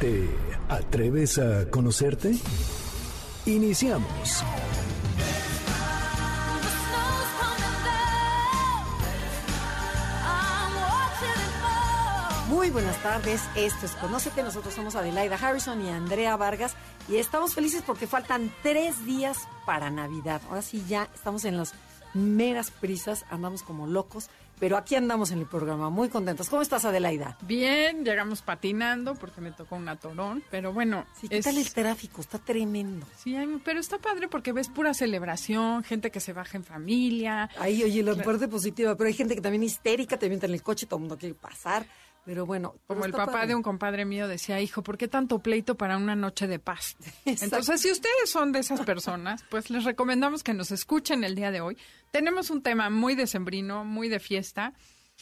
¿Te atreves a conocerte? Iniciamos. Muy buenas tardes, esto es Conócete, nosotros somos Adelaida Harrison y Andrea Vargas y estamos felices porque faltan tres días para Navidad. Ahora sí ya estamos en las meras prisas, andamos como locos, pero aquí andamos en el programa, muy contentos. ¿Cómo estás Adelaida? Bien, llegamos patinando porque me tocó un atorón, pero bueno. Sí, ¿qué es- tal el tráfico? Está tremendo. Sí, pero está padre porque ves pura celebración, gente que se baja en familia. Ahí, oye, la parte positiva, pero hay gente que también histérica, te avienta en el coche, todo el mundo quiere pasar, pero bueno. Como el papá padre. de un compadre mío decía, hijo, ¿por qué tanto pleito para una noche de paz? Entonces, si ustedes son de esas personas, pues les recomendamos que nos escuchen el día de hoy. Tenemos un tema muy decembrino, muy de fiesta.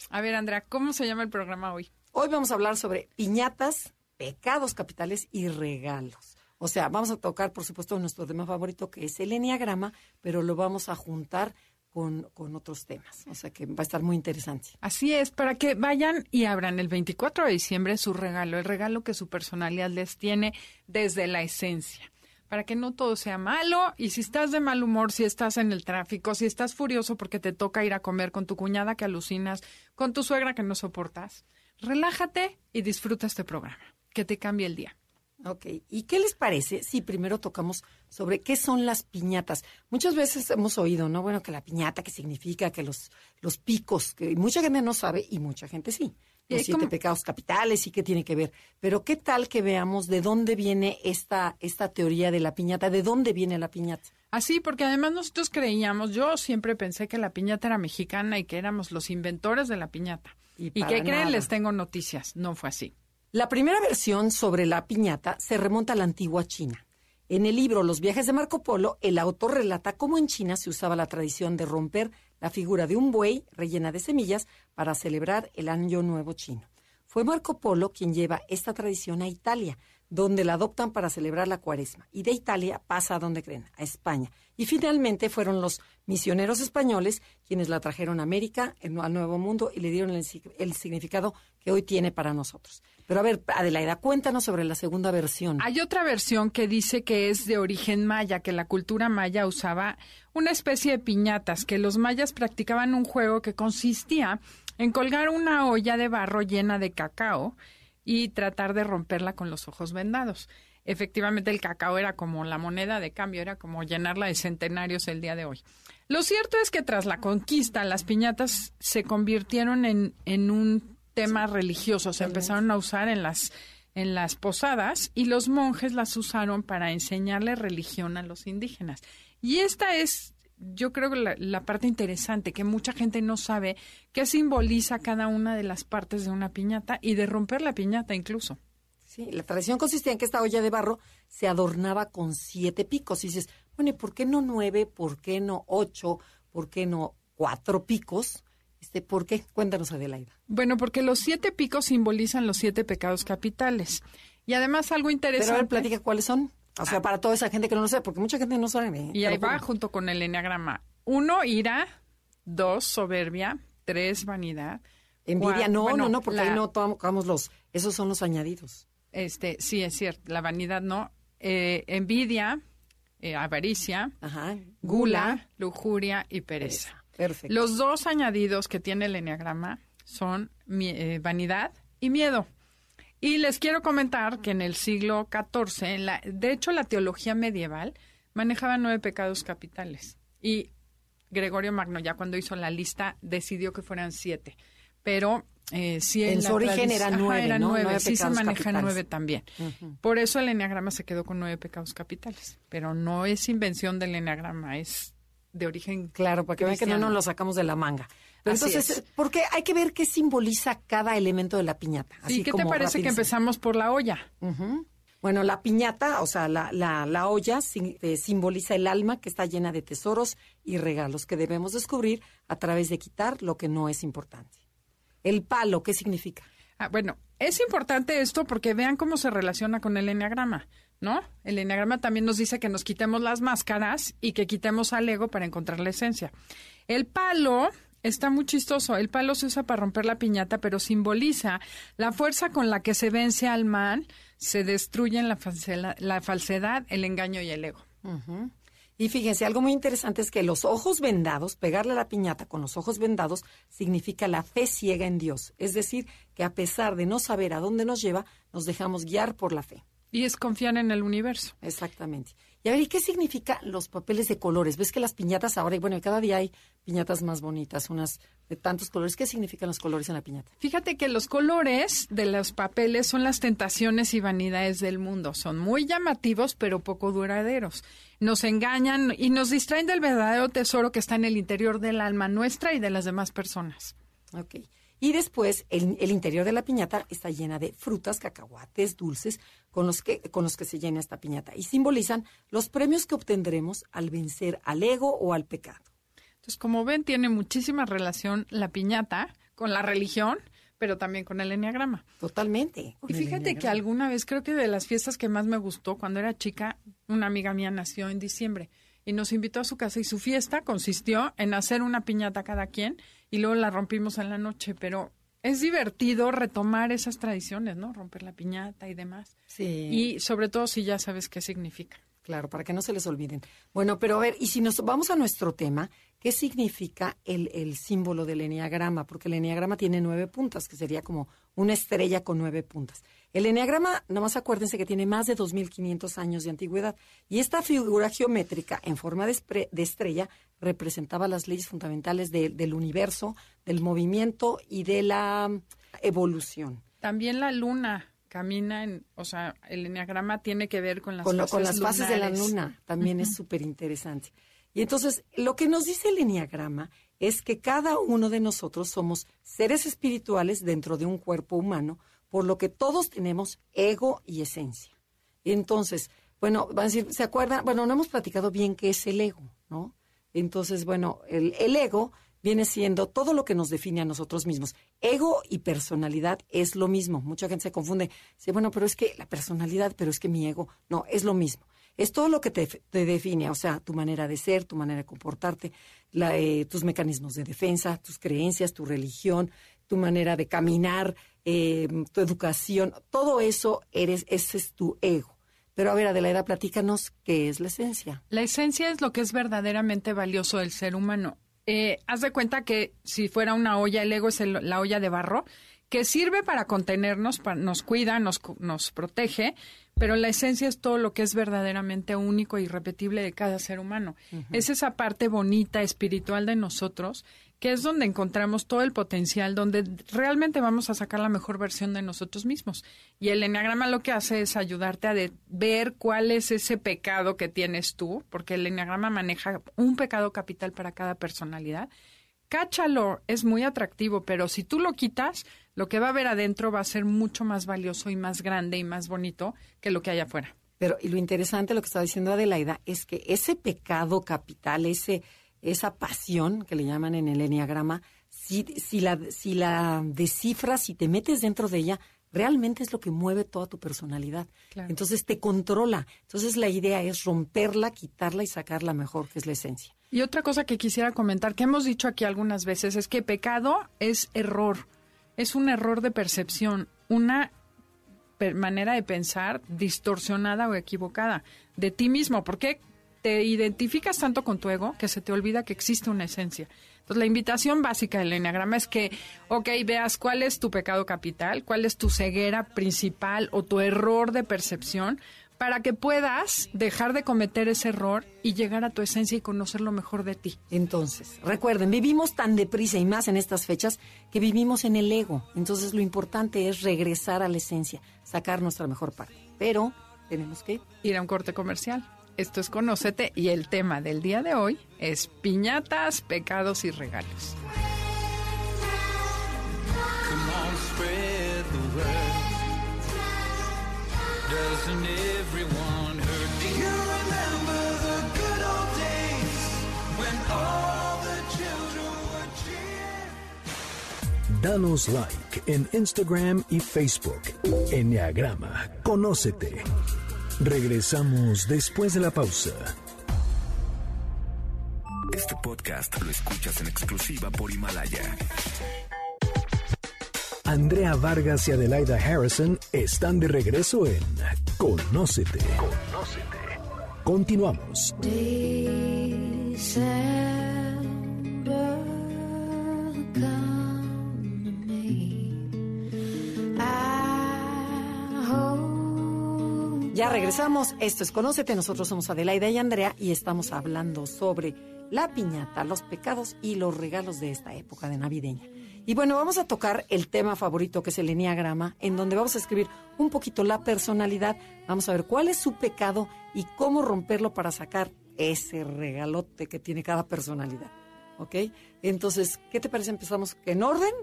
A ver, Andrea, ¿cómo se llama el programa hoy? Hoy vamos a hablar sobre piñatas, pecados capitales y regalos. O sea, vamos a tocar, por supuesto, nuestro tema favorito, que es el enneagrama, pero lo vamos a juntar con, otros temas. O sea, que va a estar muy interesante. Así es, para que vayan y abran el 24 de diciembre su regalo, el regalo que su personalidad les tiene desde la esencia. Para que no todo sea malo y si estás de mal humor, si estás en el tráfico, si estás furioso porque te toca ir a comer con tu cuñada que alucinas, con tu suegra que no soportas, relájate y disfruta este programa, que te cambie el día. Ok, ¿y qué les parece si primero tocamos sobre qué son las piñatas? Muchas veces hemos oído, ¿no? Bueno, que la piñata, que significa que los, los picos, que mucha gente no sabe y mucha gente sí. Los siete como- pecados capitales y qué tiene que ver. Pero qué tal que veamos de dónde viene esta, esta teoría de la piñata, de dónde viene la piñata. Así, porque además nosotros creíamos, yo siempre pensé que la piñata era mexicana y que éramos los inventores de la piñata. Y ¿Y, qué creen? Les tengo noticias. No fue así. La primera versión sobre la piñata se remonta a la antigua China. En el libro Los viajes de Marco Polo, el autor relata cómo en China se usaba la tradición de romper la figura de un buey rellena de semillas para celebrar el Año Nuevo chino. Fue Marco Polo quien lleva esta tradición a Italia, donde la adoptan para celebrar la cuaresma. Y de Italia pasa a donde creen, a España. Y finalmente fueron los misioneros españoles quienes la trajeron a América, al Nuevo Mundo, y le dieron el, el significado que hoy tiene para nosotros. Pero a ver, Adelaida, cuéntanos sobre la segunda versión. Hay otra versión que dice que es de origen maya, que la cultura maya usaba una especie de piñatas, que los mayas practicaban un juego que consistía en colgar una olla de barro llena de cacao y tratar de romperla con los ojos vendados. Efectivamente, el cacao era como la moneda de cambio, era como llenarla de centenarios el día de hoy. Lo cierto es que tras la conquista, las piñatas se convirtieron en, en un tema religioso, se empezaron a usar en las en las posadas y los monjes las usaron para enseñarle religión a los indígenas. Y esta es, yo creo, que la, la parte interesante, que mucha gente no sabe qué simboliza cada una de las partes de una piñata y de romper la piñata incluso. Sí, la tradición consistía en que esta olla de barro se adornaba con siete picos. Y dices, bueno, ¿y por qué no nueve? ¿Por qué no ocho? ¿Por qué no cuatro picos? Este, ¿Por qué? Cuéntanos, Adelaida. Bueno, porque los siete picos simbolizan los siete pecados capitales. Y además algo Pero interesante. a ver, platica cuáles son. O sea, para toda esa gente que no lo sabe, porque mucha gente no sabe. Y ahí va junto con el enneagrama. Uno, ira. Dos, soberbia. Tres, vanidad. Envidia, no, bueno, no, no, porque la- ahí no tocamos los. Esos son los añadidos. Este, sí, es cierto. La vanidad no. Eh, envidia, eh, avaricia, Ajá. gula, lujuria y pereza. Perfecto. Los dos añadidos que tiene el enneagrama son eh, vanidad y miedo. Y les quiero comentar que en el siglo XIV, en la, de hecho la teología medieval manejaba nueve pecados capitales. Y Gregorio Magno, ya cuando hizo la lista, decidió que fueran siete. Pero eh, sí En su origen Ajá, nueve, eran ¿no? nueve. Nueve Sí se manejan capitales. nueve también. Por eso el enneagrama se quedó con nueve pecados capitales. Pero no es invención del enneagrama, es de origen Claro, para que vean que no nos lo sacamos de la manga. Pero Así entonces, es. porque hay que ver qué simboliza cada elemento de la piñata. Sí, así ¿qué te parece que empezamos por la olla? Bueno, la piñata, o sea, la, la, la olla sim- eh, simboliza el alma que está llena de tesoros y regalos que debemos descubrir a través de quitar lo que no es importante. El palo, ¿qué significa? Ah, bueno, es importante esto porque vean cómo se relaciona con el enneagrama, ¿no? El enneagrama también nos dice que nos quitemos las máscaras y que quitemos al ego para encontrar la esencia. El palo está muy chistoso. El palo se usa para romper la piñata, pero simboliza la fuerza con la que se vence al mal, se destruyen la, falsedad, la falsedad, el engaño y el ego. Y fíjense, algo muy interesante es que los ojos vendados, pegarle la piñata con los ojos vendados, significa la fe ciega en Dios. Es decir, que a pesar de no saber a dónde nos lleva, nos dejamos guiar por la fe. Y es confiar en el universo. Exactamente. Y a ver, ¿y qué significa los papeles de colores? ¿Ves que las piñatas ahora, y bueno, cada día hay piñatas más bonitas, unas de tantos colores? ¿Qué significan los colores en la piñata? Fíjate que los colores de los papeles son las tentaciones y vanidades del mundo. Son muy llamativos, pero poco duraderos. Nos engañan y nos distraen del verdadero tesoro que está en el interior del alma nuestra y de las demás personas. Ok. Y después, el, el interior de la piñata está llena de frutas, cacahuates, dulces, con los, que, con los que se llena esta piñata. Y simbolizan los premios que obtendremos al vencer al ego o al pecado. Entonces, como ven, tiene muchísima relación la piñata con la religión, pero también con el enneagrama. Totalmente. Y fíjate que alguna vez, creo que de las fiestas que más me gustó, cuando era chica, una amiga mía nació en diciembre y nos invitó a su casa y su fiesta consistió en hacer una piñata cada quien y luego la rompimos en la noche, pero es divertido retomar esas tradiciones, ¿no? Romper la piñata y demás. Sí. Y sobre todo si ya sabes qué significa. Claro, para que no se les olviden. Bueno, pero a ver, y si nos vamos a nuestro tema, ¿qué significa el, el símbolo del eneagrama? Porque el eneagrama tiene nueve puntas, que sería como una estrella con nueve puntas. El eneagrama, nomás acuérdense que tiene más de 2.500 años de antigüedad. Y esta figura geométrica en forma de, de estrella representaba las leyes fundamentales de- del universo, del movimiento y de la mm, evolución. También la luna camina en, o sea, el enneagrama tiene que ver con las con, fases con las fases de la luna. También es súper interesante. Y entonces, lo que nos dice el enneagrama es que cada uno de nosotros somos seres espirituales dentro de un cuerpo humano, por lo que todos tenemos ego y esencia. Entonces, bueno, van a decir, ¿se acuerdan? Bueno, no hemos platicado bien qué es el ego, ¿no? Entonces, bueno, el, ego viene siendo todo lo que nos define a nosotros mismos. Ego y personalidad es lo mismo. Mucha gente se confunde. Dice, bueno, pero es que la personalidad, pero es que mi ego. No, es lo mismo. Es todo lo que te, te define, o sea, tu manera de ser, tu manera de comportarte, la, eh, tus mecanismos de defensa, tus creencias, tu religión, tu manera de caminar, eh, tu educación. Todo eso eres, ese es tu ego. Pero a ver, Adelaida, platícanos qué es la esencia. La esencia es lo que es verdaderamente valioso del ser humano. Eh, haz de cuenta que si fuera una olla, el ego es el- la olla de barro, que sirve para contenernos, nos cuida, nos, nos protege, pero la esencia es todo lo que es verdaderamente único e irrepetible de cada ser humano. Es esa parte bonita, espiritual de nosotros, que es donde encontramos todo el potencial, donde realmente vamos a sacar la mejor versión de nosotros mismos. Y el enneagrama lo que hace es ayudarte a ver cuál es ese pecado que tienes tú, porque el enneagrama maneja un pecado capital para cada personalidad. Cáchalo, es muy atractivo, pero si tú lo quitas, lo que va a haber adentro va a ser mucho más valioso y más grande y más bonito que lo que hay afuera. Pero y lo interesante, lo que está diciendo Adelaida, es que ese pecado capital, ese, esa pasión que le llaman en el enneagrama, si, si, la, si la descifras, si te metes dentro de ella, realmente es lo que mueve toda tu personalidad. Claro. Entonces te controla. Entonces la idea es romperla, quitarla y sacarla mejor, que es la esencia. Y otra cosa que quisiera comentar, que hemos dicho aquí algunas veces, es que pecado es error, es un error de percepción, una manera de pensar distorsionada o equivocada de ti mismo, porque te identificas tanto con tu ego que se te olvida que existe una esencia. Entonces, la invitación básica del enneagrama es que, ok, veas cuál es tu pecado capital, cuál es tu ceguera principal o tu error de percepción, para que puedas dejar de cometer ese error y llegar a tu esencia y conocer lo mejor de ti. Entonces, recuerden, vivimos tan deprisa y más en estas fechas que vivimos en el ego. Entonces lo importante es regresar a la esencia, sacar nuestra mejor parte. Pero tenemos que Ir a un corte comercial. Esto es Conócete y el tema del día de hoy es piñatas, pecados y regalos. Danos like en Instagram y Facebook. Enneagrama, conócete. Regresamos después de la pausa. Este podcast lo escuchas en exclusiva por Himalaya. Andrea Vargas y Adelaida Harrison están de regreso en Conócete. Conócete. Continuamos. Ya regresamos. Esto es Conócete. Nosotros somos Adelaida y Andrea y estamos hablando sobre la piñata, los pecados y los regalos de esta época de navideña. Y bueno, vamos a tocar el tema favorito que es el enneagrama, en donde vamos a escribir un poquito la personalidad. Vamos a ver cuál es su pecado y cómo romperlo para sacar ese regalote que tiene cada personalidad. ¿Ok? Entonces, ¿qué te parece? ¿Empezamos en orden?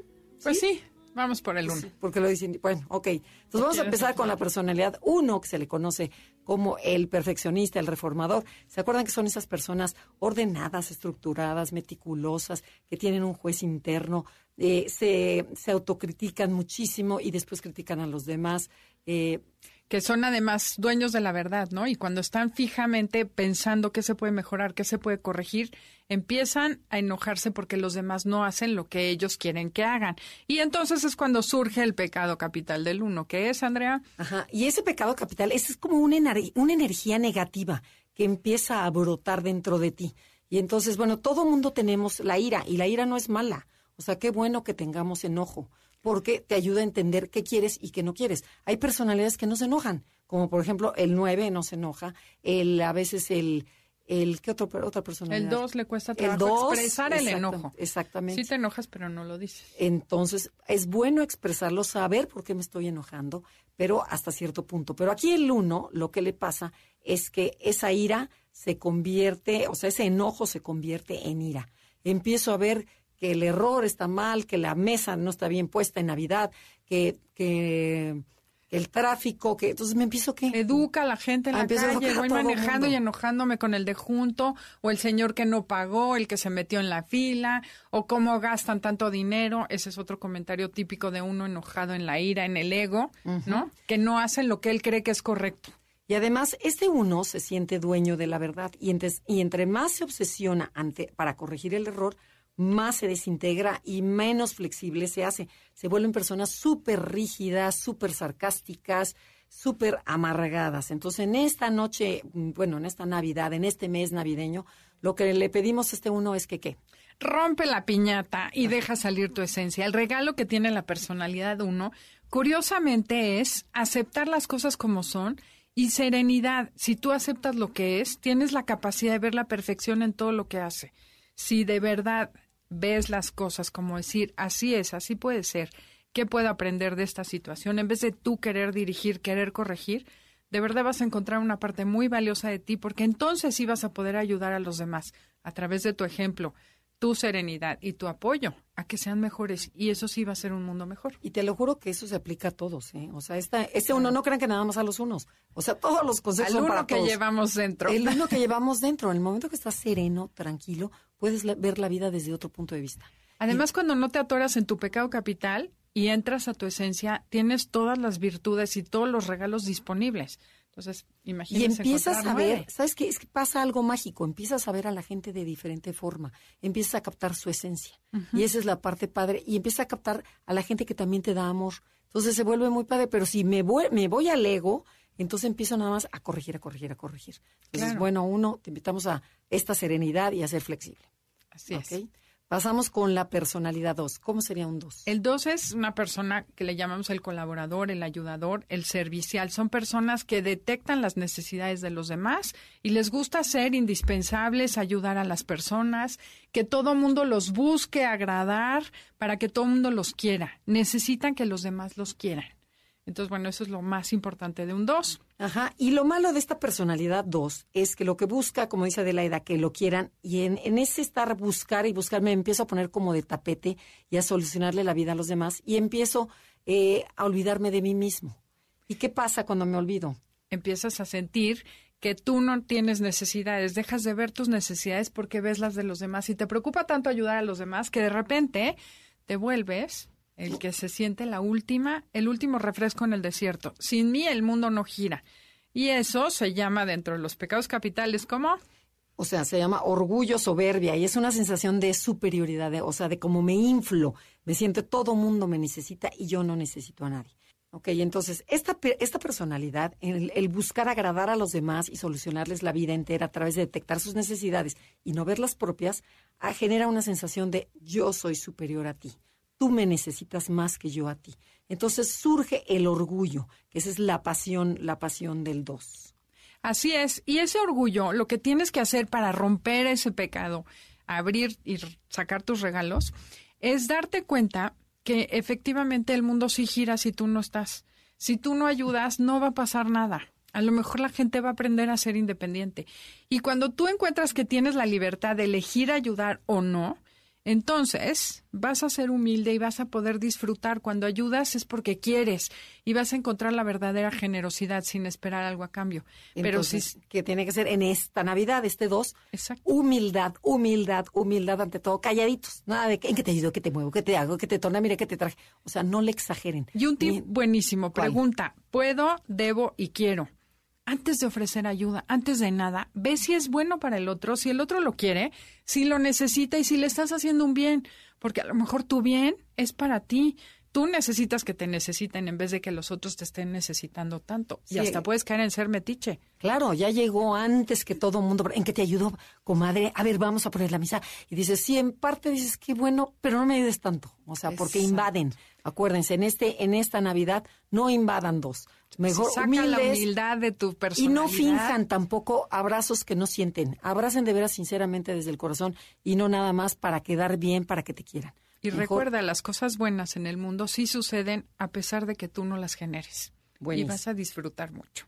Pues sí, vamos por el uno. Sí, porque lo dicen. Bueno, ok. Entonces vamos a empezar con la personalidad uno, que se le conoce como el perfeccionista, el reformador. ¿Se acuerdan que son esas personas ordenadas, estructuradas, meticulosas, que tienen un juez interno, eh, se, se autocritican muchísimo y después critican a los demás? Eh, que son además dueños de la verdad, ¿no? Y cuando están fijamente pensando qué se puede mejorar, qué se puede corregir, empiezan a enojarse porque los demás no hacen lo que ellos quieren que hagan. Y entonces es cuando surge el pecado capital del uno. ¿Qué es, Andrea? Ajá. Y ese pecado capital es como una, una energía negativa que empieza a brotar dentro de ti. Y entonces, bueno, todo mundo tenemos la ira y la ira no es mala. O sea, qué bueno que tengamos enojo, porque te ayuda a entender qué quieres y qué no quieres. Hay personalidades que no se enojan, como por ejemplo el 9 no se enoja, el a veces el el qué otro otra personalidad. El 2 le cuesta El trabajo dos, expresar el enojo. Exactamente. Sí te enojas, pero no lo dices. Entonces, es bueno expresarlo, saber por qué me estoy enojando, pero hasta cierto punto. Pero aquí el uno, lo que le pasa es que esa ira se convierte, o sea, ese enojo se convierte en ira. Empiezo a ver que el error está mal, que la mesa no está bien puesta en Navidad, que, que el tráfico, que entonces me empiezo que Educa a la gente en Ah, la calle, voy manejando y enojándome con el de junto, o el señor que no pagó, el que se metió en la fila, o cómo gastan tanto dinero. Ese es otro comentario típico de uno enojado en la ira, en el ego, ¿no? Que no hacen lo que él cree que es correcto. Y además, este uno se siente dueño de la verdad y, entes- y entre más se obsesiona ante, para corregir el error, más se desintegra y menos flexible se hace. Se vuelven personas súper rígidas, súper sarcásticas, súper amargadas. Entonces, en esta noche, mm, bueno, en esta Navidad, en este mes navideño, lo que le pedimos a este uno es que, ¿qué? Rompe la piñata y deja salir tu esencia. El regalo que tiene la personalidad uno, curiosamente, es aceptar las cosas como son y serenidad. Si tú aceptas lo que es, tienes la capacidad de ver la perfección en todo lo que hace. Si de verdad ves las cosas como decir, así es, así puede ser, ¿qué puedo aprender de esta situación? En vez de tú querer dirigir, querer corregir, de verdad vas a encontrar una parte muy valiosa de ti, porque entonces sí vas a poder ayudar a los demás a través de tu ejemplo, tu serenidad y tu apoyo a que sean mejores. Y eso sí va a ser un mundo mejor. Y te lo juro que eso se aplica a todos, ¿eh? O sea, esta, este uno, no crean que nada más a los unos. O sea, todos los consejos Al son para uno que todos. llevamos dentro. El uno que llevamos dentro. En el momento que estás sereno, tranquilo, puedes la- ver la vida desde otro punto de vista. Además, cuando no te atoras en tu pecado capital y entras a tu esencia, tienes todas las virtudes y todos los regalos disponibles. Entonces, Y imagínense. empiezas a ver. ¿sabes qué? Es que pasa algo mágico. Empiezas a ver a la gente de diferente forma. Empiezas a captar su esencia. Y esa es la parte padre. Y empiezas a captar a la gente que también te da amor. Entonces se vuelve muy padre. Pero si me voy, me voy al ego, entonces empiezo nada más a corregir, a corregir, a corregir. Entonces, Claro. bueno, uno, te invitamos a esta serenidad y a ser flexible. Así es. Pasamos con la personalidad 2. ¿Cómo sería un 2? El 2 es una persona que le llamamos el colaborador, el ayudador, el servicial. Son personas que detectan las necesidades de los demás y les gusta ser indispensables, ayudar a las personas, que todo mundo los busque agradar para que todo mundo los quiera. Necesitan que los demás los quieran. Entonces, bueno, eso es lo más importante de un 2. Ajá, y lo malo de esta personalidad 2 es que lo que busca, como dice Adelaida, que lo quieran, y en, en ese estar buscar y buscar, me empiezo a poner como de tapete y a solucionarle la vida a los demás, y empiezo eh, a olvidarme de mí mismo. ¿Y qué pasa cuando me olvido? Empiezas a sentir que tú no tienes necesidades, dejas de ver tus necesidades porque ves las de los demás y te preocupa tanto ayudar a los demás que de repente te vuelves el que se siente la última, el último refresco en el desierto. Sin mí el mundo no gira. Y eso se llama dentro de los pecados capitales como O sea, se llama orgullo, soberbia, y es una sensación de superioridad, de- o sea, de cómo me inflo, me siento todo mundo me necesita y yo no necesito a nadie. Ok, entonces, esta, esta personalidad, el, el buscar agradar a los demás y solucionarles la vida entera a través de detectar sus necesidades y no ver las propias, ah, genera una sensación de yo soy superior a ti, tú me necesitas más que yo a ti. Entonces surge el orgullo, que esa es la pasión, la pasión del dos. Así es. Y ese orgullo, lo que tienes que hacer para romper ese pecado, abrir y sacar tus regalos, es darte cuenta que efectivamente el mundo sí gira si tú no estás. Si tú no ayudas, no va a pasar nada. A lo mejor la gente va a aprender a ser independiente. Y cuando tú encuentras que tienes la libertad de elegir ayudar o no, entonces vas a ser humilde y vas a poder disfrutar. Cuando ayudas es porque quieres y vas a encontrar la verdadera generosidad sin esperar algo a cambio. Pero si Entonces, que tiene que ser en esta Navidad, este dos, Exacto. humildad, humildad, humildad ante todo, calladitos, nada de que, en qué te ayudo, qué te muevo, qué te hago, qué te torna, mire qué te traje. O sea, no le exageren. Y un tip Ni- buenísimo, pregunta, ¿puedo, debo y quiero? Antes de ofrecer ayuda, antes de nada, ve si es bueno para el otro, si el otro lo quiere, si lo necesita y si le estás haciendo un bien, porque a lo mejor tu bien es para ti. Tú necesitas que te necesiten en vez de que los otros te estén necesitando tanto. Sí. Y hasta puedes caer en ser metiche. Claro, ya llegó antes que todo mundo. ¿En qué te ayudó, comadre? A ver, vamos a poner la misa. Y dices, sí, en parte dices, qué bueno, pero no me ayudes tanto. O sea, porque invaden. Acuérdense, en este, en esta Navidad no invadan dos. Mejor Saca la humildad de tu y personalidad. no finjan tampoco abrazos que no sienten. Abracen de veras sinceramente desde el corazón y no nada más para quedar bien, para que te quieran. Y Mejor- recuerda, las cosas buenas en el mundo sí suceden a pesar de que tú no las generes. Y vas a disfrutar mucho.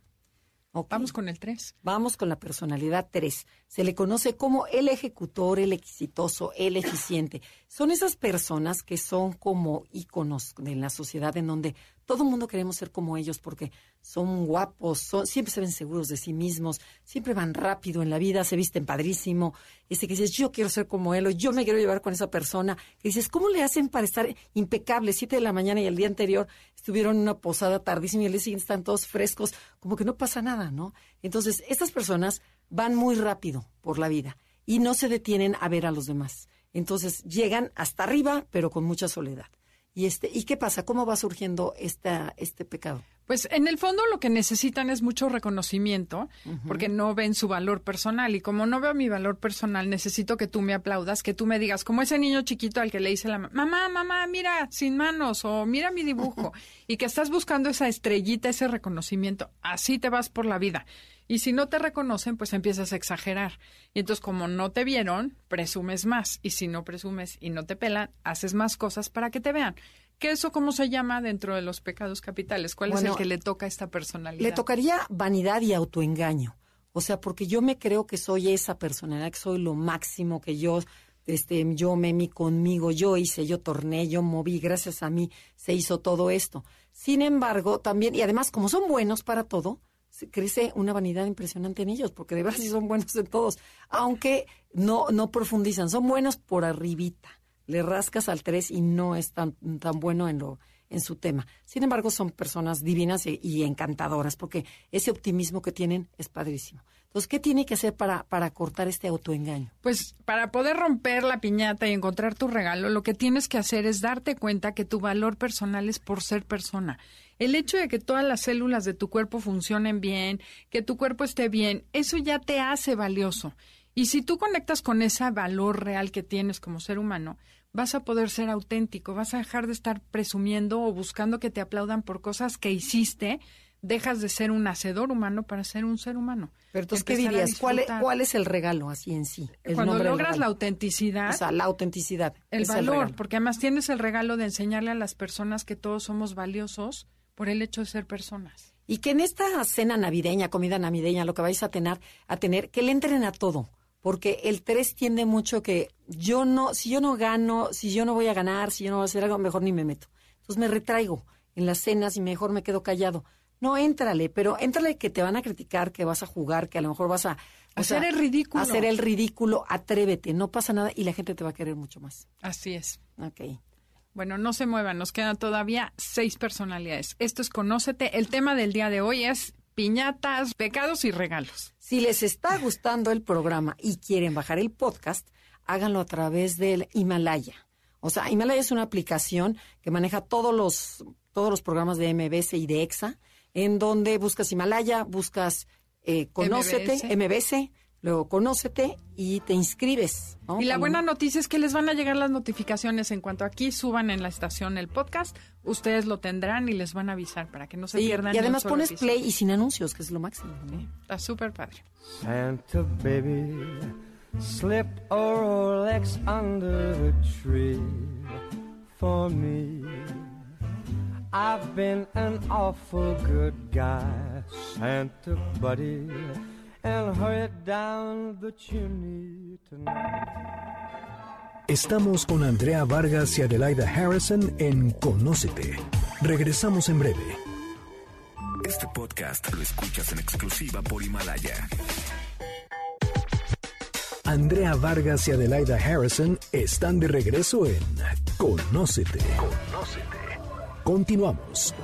Vamos con el 3. Vamos con la personalidad 3. Se le conoce como el ejecutor, el exitoso, el eficiente. Son esas personas que son como íconos de la sociedad en donde todo el mundo queremos ser como ellos porque son guapos, son, siempre se ven seguros de sí mismos, siempre van rápido en la vida, se visten padrísimo. Ese que dices, yo quiero ser como él o yo me quiero llevar con esa persona. Dices, ¿cómo le hacen para estar impecables? Siete de la mañana y el día anterior estuvieron en una posada tardísima y el día siguiente están todos frescos, como que no pasa nada, ¿no? Entonces, estas personas van muy rápido por la vida y no se detienen a ver a los demás. Entonces, llegan hasta arriba, pero con mucha soledad. Y este, ¿y qué pasa? ¿Cómo va surgiendo esta, este pecado? Pues en el fondo lo que necesitan es mucho reconocimiento, porque no ven su valor personal. Y como no veo mi valor personal, necesito que tú me aplaudas, que tú me digas, como ese niño chiquito al que le dice la ma- mamá, mamá, mira, sin manos, o mira mi dibujo, y que estás buscando esa estrellita, ese reconocimiento. Así te vas por la vida. Y si no te reconocen, pues empiezas a exagerar. Y entonces, como no te vieron, presumes más. Y si no presumes y no te pelan, haces más cosas para que te vean. ¿Qué eso cómo se llama dentro de los pecados capitales? ¿Cuál es el que le toca a esta personalidad? Le tocaría vanidad y autoengaño. O sea, porque yo me creo que soy esa personalidad, que soy lo máximo, que yo, este, yo me mi conmigo, yo hice, yo torné, yo moví, gracias a mí se hizo todo esto. Sin embargo, también, y además, como son buenos para todo, crece una vanidad impresionante en ellos, porque de verdad sí son buenos en todos, aunque no, no profundizan, son buenos por arribita. Le rascas al tres y no es tan, tan bueno en lo, en su tema. Sin embargo, son personas divinas y, encantadoras, porque ese optimismo que tienen es padrísimo. Entonces, ¿qué tiene que hacer para, para cortar este autoengaño? Pues para poder romper la piñata y encontrar tu regalo, lo que tienes que hacer es darte cuenta que tu valor personal es por ser persona. El hecho de que todas las células de tu cuerpo funcionen bien, que tu cuerpo esté bien, eso ya te hace valioso. Y si tú conectas con ese valor real que tienes como ser humano, vas a poder ser auténtico, vas a dejar de estar presumiendo o buscando que te aplaudan por cosas que hiciste, dejas de ser un hacedor humano para ser un ser humano. Pero entonces, ¿qué dirías? ¿Cuál es. ¿Cuál es el regalo así en sí? El Cuando logras la autenticidad, O sea, la autenticidad. el valor, porque además tienes el regalo de enseñarle a las personas que todos somos valiosos por el hecho de ser personas. Y que en esta cena navideña, comida navideña, lo que vais a tener, a tener, que le entren a todo. Porque el 3 tiende mucho que yo no, si yo no gano, si yo no voy a ganar, si yo no voy a hacer algo, mejor ni me meto. Entonces me retraigo en las cenas y mejor me quedo callado. No, éntrale, pero éntrale que te van a criticar, que vas a jugar, que a lo mejor vas a... Hacer sea, el ridículo. Hacer el ridículo, atrévete, no pasa nada y la gente te va a querer mucho más. Así es. Ok. Bueno, no se muevan, nos quedan todavía seis personalidades. Esto es Conócete. El tema del día de hoy es piñatas, pecados y regalos. Si les está gustando el programa y quieren bajar el podcast, háganlo a través del Himalaya. O sea, Himalaya es una aplicación que maneja todos los, todos los programas de MBS y de EXA, en donde buscas Himalaya, buscas eh, Conócete, MBS. MBS, luego Conócete y te inscribes. ¿no? Y la buena noticia es que les van a llegar las notificaciones en cuanto aquí suban en la estación el podcast. Ustedes lo tendrán y les van a avisar para que no se Sí, pierdan. y además pones episodio. play y sin anuncios, que es lo máximo. ¿no? Está súper padre. Santa baby, slip a Rolex under the tree for me. I've been an awful good guy, Santa buddy, and hurry down the chimney tonight. Estamos con Andrea Vargas y Adelaida Harrison en Conócete. Regresamos en breve. Este podcast lo escuchas en exclusiva por Himalaya. Andrea Vargas y Adelaida Harrison están de regreso en Conócete. Continuamos.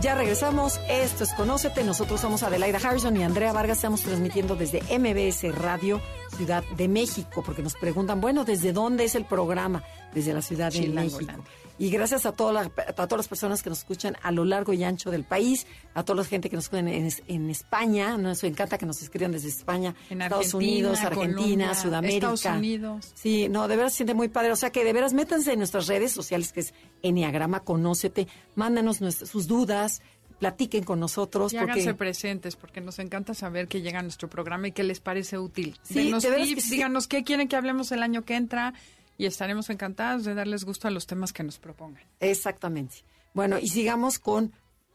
Ya regresamos, esto es Conócete, nosotros somos Adelaida Harrison y Andrea Vargas, estamos transmitiendo desde MBS Radio, Ciudad de México, porque nos preguntan, bueno, ¿desde dónde es el programa? Desde la Ciudad de México. Y gracias a, toda la- a todas las personas que nos escuchan a lo largo y ancho del país, a toda la gente que nos escucha en, en España, nos encanta que nos escriban desde España, En Estados Unidos, Argentina, Colombia, Sudamérica. Estados Unidos. Sí, no, de veras se siente muy padre. O sea que de veras métanse en nuestras redes sociales, que es Enneagrama Conócete, mándanos nuestras- sus dudas, platiquen con nosotros. Y porque háganse presentes porque nos encanta saber que llega nuestro programa y que les parece útil. Sí, veras que tips, sí. díganos qué quieren que hablemos el año que entra y estaremos encantados de darles gusto a los temas que nos propongan. Exactamente. Bueno, y sigamos con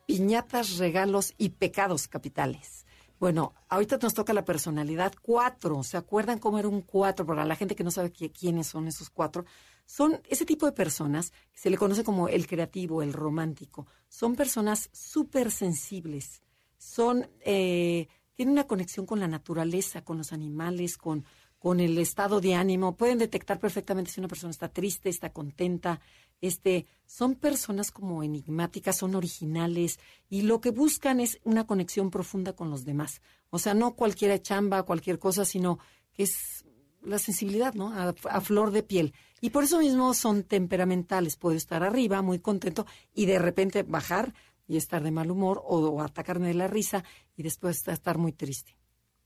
piñatas, regalos y pecados capitales. Bueno, ahorita nos toca la personalidad cuatro. ¿Se acuerdan cómo era un cuatro? Para la gente que no sabe qui- quiénes son esos cuatro, son ese tipo de personas se le conoce como el creativo, el romántico. Son personas súper sensibles. Son, eh, tienen una conexión con la naturaleza, con los animales, con, con el estado de ánimo. Pueden detectar perfectamente si una persona está triste, está contenta. Este, son personas como enigmáticas, son originales y lo que buscan es una conexión profunda con los demás. O sea, no cualquiera chamba, cualquier cosa, sino que es la sensibilidad, ¿no? A, a flor de piel. Y por eso mismo son temperamentales. Puedo estar arriba, muy contento, y de repente bajar y estar de mal humor o, o atacarme de la risa y después estar muy triste.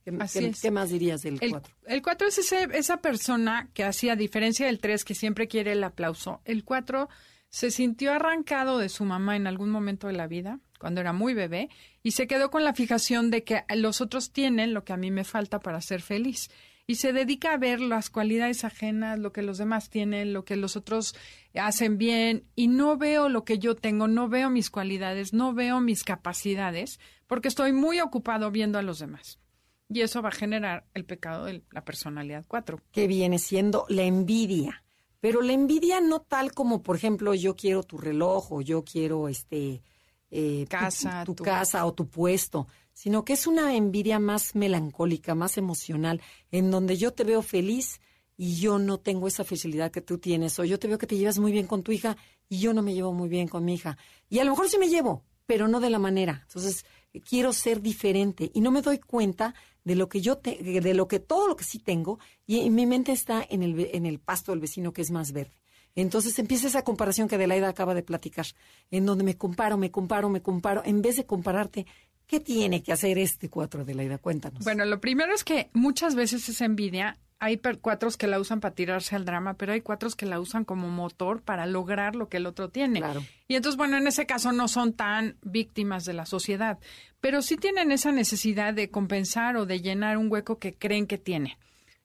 ¿Qué, más dirías del El, cuatro? el cuatro es ese- esa persona que así, a diferencia del tres, que siempre quiere el aplauso, el cuatro se sintió arrancado de su mamá en algún momento de la vida, cuando era muy bebé, y se quedó con la fijación de que los otros tienen lo que a mí me falta para ser feliz. Y se dedica a ver las cualidades ajenas, lo que los demás tienen, lo que los otros hacen bien, y no veo lo que yo tengo, no veo mis cualidades, no veo mis capacidades, porque estoy muy ocupado viendo a los demás. Y eso va a generar el pecado de la personalidad 4. que viene siendo la envidia. Pero la envidia no tal como, por ejemplo, yo quiero tu reloj o yo quiero este eh, tu- Casa, tu, tu- casa o tu puesto, sino que es una envidia más melancólica, más emocional, en donde yo te veo feliz y yo no tengo esa facilidad que tú tienes, o yo te veo que te llevas muy bien con tu hija y yo no me llevo muy bien con mi hija. Y a lo mejor sí me llevo, pero no de la manera. Entonces, quiero ser diferente y no me doy cuenta de lo que yo te, de lo que todo lo que sí tengo y, y mi mente está en el en el pasto del vecino que es más verde. Entonces empieza esa comparación que Adelaida acaba de platicar, en donde me comparo, me comparo, me comparo, en vez de compararte, ¿qué tiene que hacer este cuatro, Adelaida? Cuéntanos. Bueno, lo primero es que muchas veces esa envidia, hay cuatros que la usan para tirarse al drama, pero hay cuatros que la usan como motor para lograr lo que el otro tiene. Claro. Y entonces, bueno, en ese caso no son tan víctimas de la sociedad, pero sí tienen esa necesidad de compensar o de llenar un hueco que creen que tiene.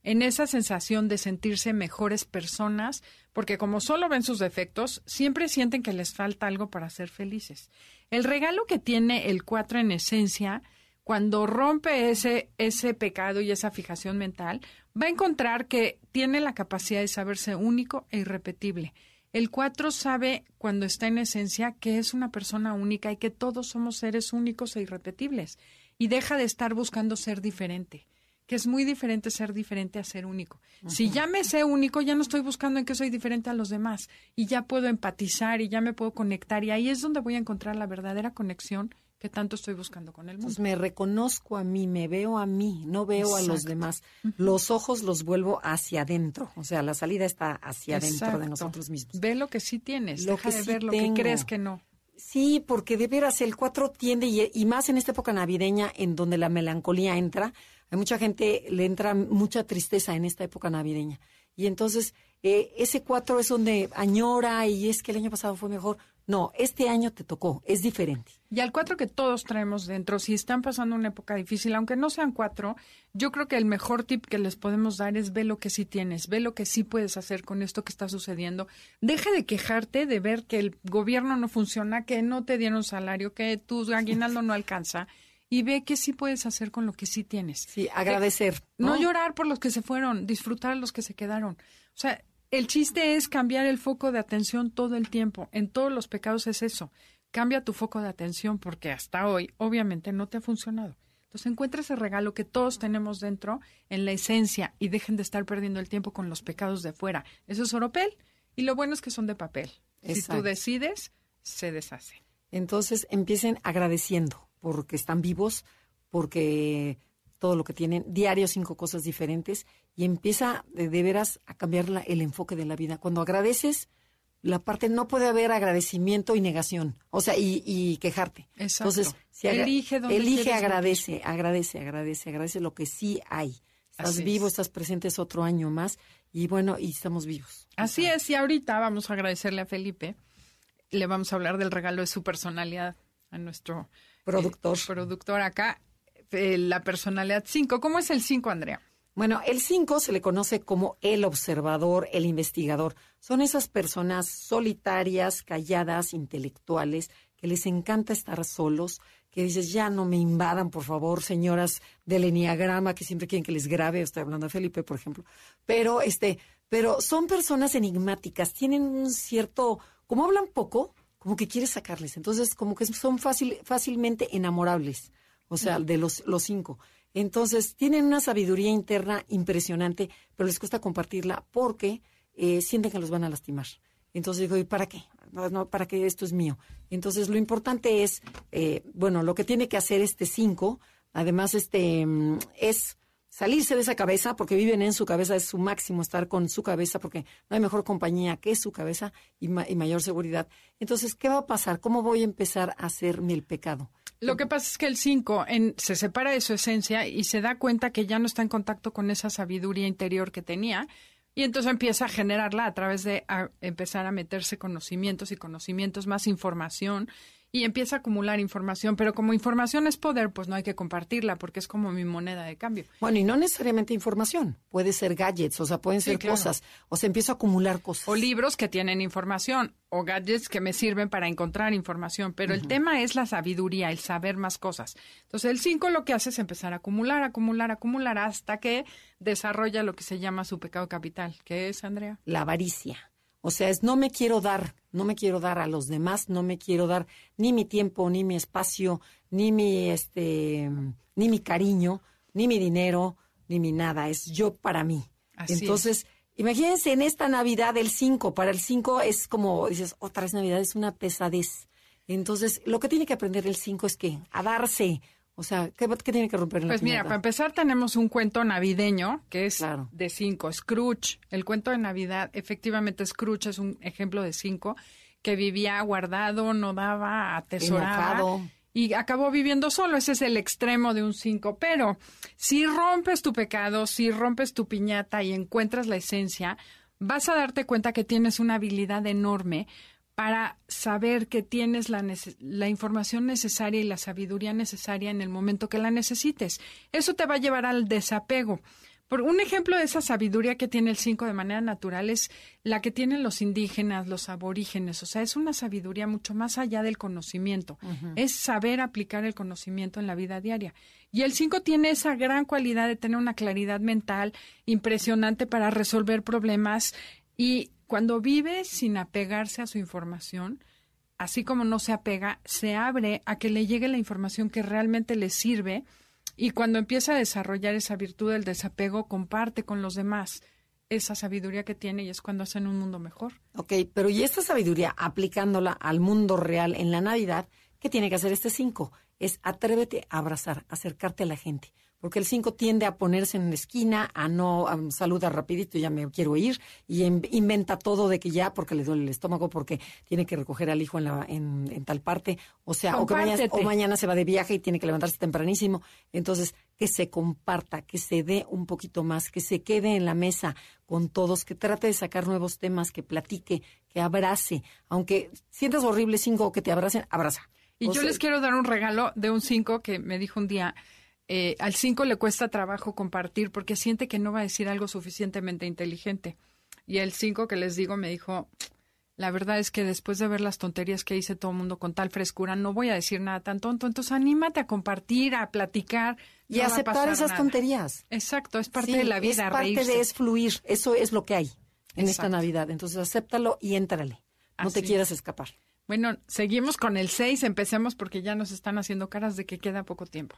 En esa sensación de sentirse mejores personas, porque como solo ven sus defectos, siempre sienten que les falta algo para ser felices. El regalo que tiene el 4 en esencia, cuando rompe ese, ese pecado y esa fijación mental, va a encontrar que tiene la capacidad de saberse único e irrepetible. El 4 sabe, cuando está en esencia, que es una persona única y que todos somos seres únicos e irrepetibles. Y deja de estar buscando ser diferente, que es muy diferente ser diferente a ser único. Si ya me sé único, ya no estoy buscando en que soy diferente a los demás. Y ya puedo empatizar y ya me puedo conectar. Y ahí es donde voy a encontrar la verdadera conexión que tanto estoy buscando con el mundo. Pues me reconozco a mí, me veo a mí, no veo a los demás. Los ojos los vuelvo hacia adentro, o sea, la salida está hacia adentro de nosotros mismos. Ve lo que sí tienes, Lo deja que de sí ver lo tengo. que crees que no. Sí, porque de veras el 4 tiende, y, y más en esta época navideña, en donde la melancolía entra, a mucha gente le entra mucha tristeza en esta época navideña. Y entonces, eh, ese 4 es donde añora y es que el año pasado fue mejor. No, este año te tocó, es diferente. Y al cuatro que todos traemos dentro, si están pasando una época difícil, aunque no sean cuatro, yo creo que el mejor tip que les podemos dar es ve lo que sí tienes, ve lo que sí puedes hacer con esto que está sucediendo. Deja de quejarte de ver que el gobierno no funciona, que no te dieron salario, que tu aguinaldo no alcanza. Y ve qué sí puedes hacer con lo que sí tienes. Sí, agradecer. No ¿no? llorar por los que se fueron, disfrutar a los que se quedaron. O sea, el chiste es cambiar el foco de atención todo el tiempo. En todos los pecados es eso. Cambia tu foco de atención porque hasta hoy obviamente no te ha funcionado. Entonces encuentra ese regalo que todos tenemos dentro en la esencia y dejen de estar perdiendo el tiempo con los pecados de fuera. Eso es oropel y lo bueno es que son de papel. Si tú decides, se deshace. Entonces empiecen agradeciendo porque están vivos, porque todo lo que tienen, diario cinco cosas diferentes y empieza de, de veras a cambiar la- el enfoque de la vida. Cuando agradeces, la parte no puede haber agradecimiento y negación, o sea, y, y quejarte. Exacto. Entonces, si Elige donde elige, agradece, agradece, agradece, agradece lo que sí hay. Estás Así vivo, es. estás presente, es otro año más y bueno, y estamos vivos. Así es, y ahorita vamos a agradecerle a Felipe. Le vamos a hablar del regalo de su personalidad a nuestro Productor. eh, productor acá. Eh, la personalidad 5. ¿Cómo es el 5, Andrea? Bueno, el 5 se le conoce como el observador, el investigador. Son esas personas solitarias, calladas, intelectuales, que les encanta estar solos, que dices, ya no me invadan, por favor, señoras del Enneagrama, que siempre quieren que les grabe, estoy hablando de Felipe, por ejemplo. Pero, este, pero son personas enigmáticas, tienen un cierto, como hablan poco, como que quieres sacarles. Entonces, como que son fácil, fácilmente enamorables, o sea, de los, los cinco. Entonces, tienen una sabiduría interna impresionante, pero les cuesta compartirla porque eh, sienten que los van a lastimar. Entonces digo, ¿y para qué? No, no, para qué esto es mío. Entonces, lo importante es, eh, bueno, lo que tiene que hacer este cinco, además, este, mm, es salirse de esa cabeza, porque viven en su cabeza, es su máximo estar con su cabeza, porque no hay mejor compañía que su cabeza y, ma- y mayor seguridad. Entonces, ¿qué va a pasar? ¿Cómo voy a empezar a hacerme el pecado? Lo que pasa es que el 5 se separa de su esencia y se da cuenta que ya no está en contacto con esa sabiduría interior que tenía. Y entonces empieza a generarla a través de a- empezar a meterse conocimientos y conocimientos, más información, y empieza a acumular información. Pero como información es poder, pues no hay que compartirla porque es como mi moneda de cambio. Bueno, y no necesariamente información, puede ser gadgets, o sea, pueden Sí, ser claro. cosas, o sea, empiezo a acumular cosas. O libros que tienen información, o gadgets que me sirven para encontrar información. Pero el tema es la sabiduría, el saber más cosas. Entonces, el 5 lo que hace es empezar a acumular, acumular, acumular, hasta que desarrolla lo que se llama su pecado capital. ¿Qué es, Andrea? La avaricia. O sea, es no me quiero dar, no me quiero dar a los demás, no me quiero dar ni mi tiempo, ni mi espacio, ni mi este ni mi cariño, ni mi dinero, ni mi nada, es yo para mí. Así Entonces, imagínense en esta Navidad el 5, para el 5 es como dices, otra vez Navidad es una pesadez. Entonces, lo que tiene que aprender el 5 es que a darse, o sea, ¿qué, qué tiene que romper en la Pues mira, piñata? para empezar tenemos un cuento navideño que es Claro. de cinco, Scrooge. El cuento de Navidad, efectivamente Scrooge es un ejemplo de cinco que vivía guardado, no daba, atesoraba. Enojado. Y acabó viviendo solo, ese es el extremo de un cinco. Pero si rompes tu pecado, si rompes tu piñata y encuentras la esencia, vas a darte cuenta que tienes una habilidad enorme para saber que tienes la, la información necesaria y la sabiduría necesaria en el momento que la necesites. Eso te va a llevar al desapego. Por un ejemplo de esa sabiduría que tiene el 5 de manera natural es la que tienen los indígenas, los aborígenes. O sea, es una sabiduría mucho más allá del conocimiento. Es saber aplicar el conocimiento en la vida diaria. Y el 5 tiene esa gran cualidad de tener una claridad mental impresionante para resolver problemas. Y cuando vive sin apegarse a su información, así como no se apega, se abre a que le llegue la información que realmente le sirve y cuando empieza a desarrollar esa virtud del desapego, comparte con los demás esa sabiduría que tiene y es cuando hacen un mundo mejor. Ok, pero y esta sabiduría aplicándola al mundo real en la Navidad, ¿qué tiene que hacer este 5? Es atrévete a abrazar, acercarte a la gente. Porque el 5 tiende a ponerse en la esquina, a no a saludar rapidito, ya me quiero ir, y in- inventa todo de que ya, porque le duele el estómago, porque tiene que recoger al hijo en, la, en, en tal parte, o sea, o, que mañana, o mañana se va de viaje y tiene que levantarse tempranísimo. Entonces, que se comparta, que se dé un poquito más, que se quede en la mesa con todos, que trate de sacar nuevos temas, que platique, que abrace. Aunque sientas horrible cinco o que te abracen, abraza. Y O yo sea, les quiero dar un regalo de un 5 que me dijo un día, eh, al 5 le cuesta trabajo compartir porque siente que no va a decir algo suficientemente inteligente. Y el 5 que les digo me dijo, la verdad es que después de ver las tonterías que hice todo el mundo con tal frescura, no voy a decir nada tan tonto. Entonces anímate a compartir, a platicar. Y no aceptar esas nada. tonterías. Exacto, es parte Sí, de la vida. Es parte reírse. de es fluir. Eso es lo que hay en esta. Navidad. Entonces, acéptalo y éntrale. No te quieras escapar. Bueno, seguimos con el 6, empecemos porque ya nos están haciendo caras de que queda poco tiempo.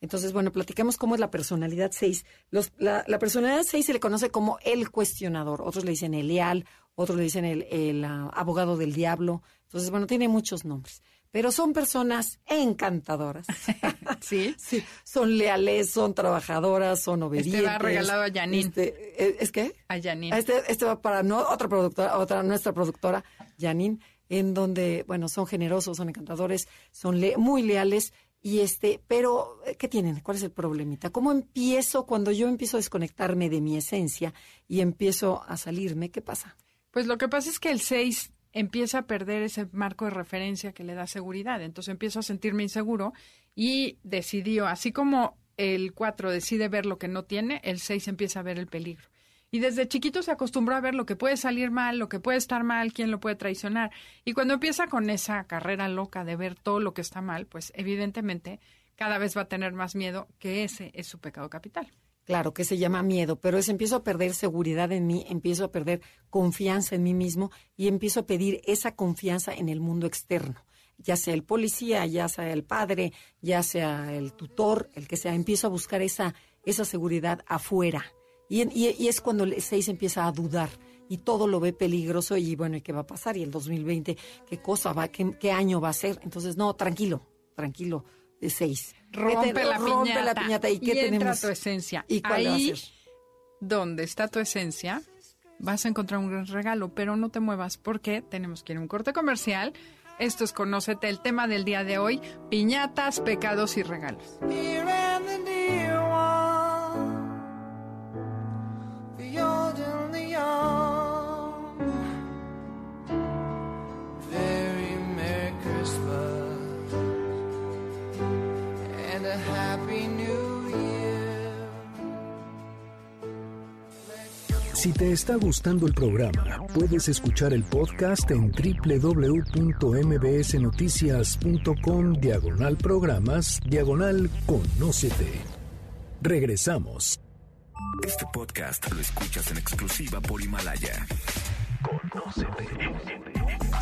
Entonces, bueno, platicamos cómo es la personalidad 6. Los, la, la personalidad 6 se le conoce como el cuestionador. Otros le dicen el leal, otros le dicen el, el, ah, abogado del diablo. Entonces, bueno, tiene muchos nombres. Pero son personas encantadoras. ¿Sí? Sí, son leales, son trabajadoras, son obedientes. Este va regalado a Janine. Este, ¿eh, ¿Es qué? A Janine. Este, este va para no, otra productora, otra, nuestra productora, Janine, en donde, bueno, son generosos, son encantadores, son le- muy leales. Y este, pero, ¿qué tienen? ¿Cuál es el problemita? ¿Cómo empiezo cuando yo empiezo a desconectarme de mi esencia y empiezo a salirme? ¿Qué pasa? Pues lo que pasa es que el 6 empieza a perder ese marco de referencia que le da seguridad. Entonces empiezo a sentirme inseguro y decidió, así como el 4 decide ver lo que no tiene, el 6 empieza a ver el peligro. Y desde chiquito se acostumbró a ver lo que puede salir mal, lo que puede estar mal, quién lo puede traicionar. Y cuando empieza con esa carrera loca de ver todo lo que está mal, pues evidentemente cada vez va a tener más miedo que ese es su pecado capital. Claro, que se llama miedo, pero es empiezo a perder seguridad en mí, empiezo a perder confianza en mí mismo y empiezo a pedir esa confianza en el mundo externo, ya sea el policía, ya sea el padre, ya sea el tutor, el que sea, empiezo a buscar esa, esa seguridad afuera. Y, y- y es cuando el 6 empieza a dudar y todo lo ve peligroso y bueno, ¿y qué va a pasar? Y el 2020, ¿qué cosa va? ¿Qué, qué año va a ser? Entonces, no, tranquilo, tranquilo, de 6. Rompe la rompe piñata. la piñata. ¿Y qué entra tenemos? tu esencia. ¿Y cuál va a Ahí, ser? donde está tu esencia, vas a encontrar un gran regalo, pero no te muevas porque tenemos que ir a un corte comercial. Esto es Conócete, el tema del día de hoy, piñatas, pecados y regalos. Si te está gustando el programa, puedes escuchar el podcast en www.mbsnoticias.com diagonal programas diagonal conócete. Regresamos. Este podcast lo escuchas en exclusiva por Himalaya.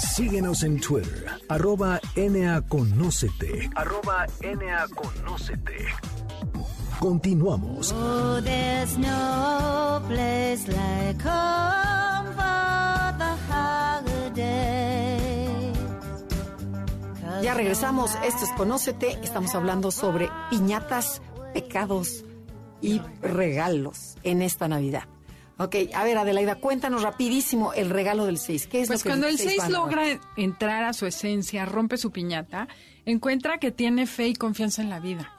Síguenos en Twitter, arroba NAConócete. Arroba NAConócete. Continuamos. Oh, there's no place like home for the holiday. Ya regresamos, esto es Conócete, estamos hablando sobre piñatas, pecados y regalos en esta Navidad. Ok, a ver Adelaida, cuéntanos rapidísimo el regalo del 6. ¿Qué es Pues lo que cuando el seis 6 va a lograr? logra entrar a su esencia, rompe su piñata, encuentra que tiene fe y confianza en la vida.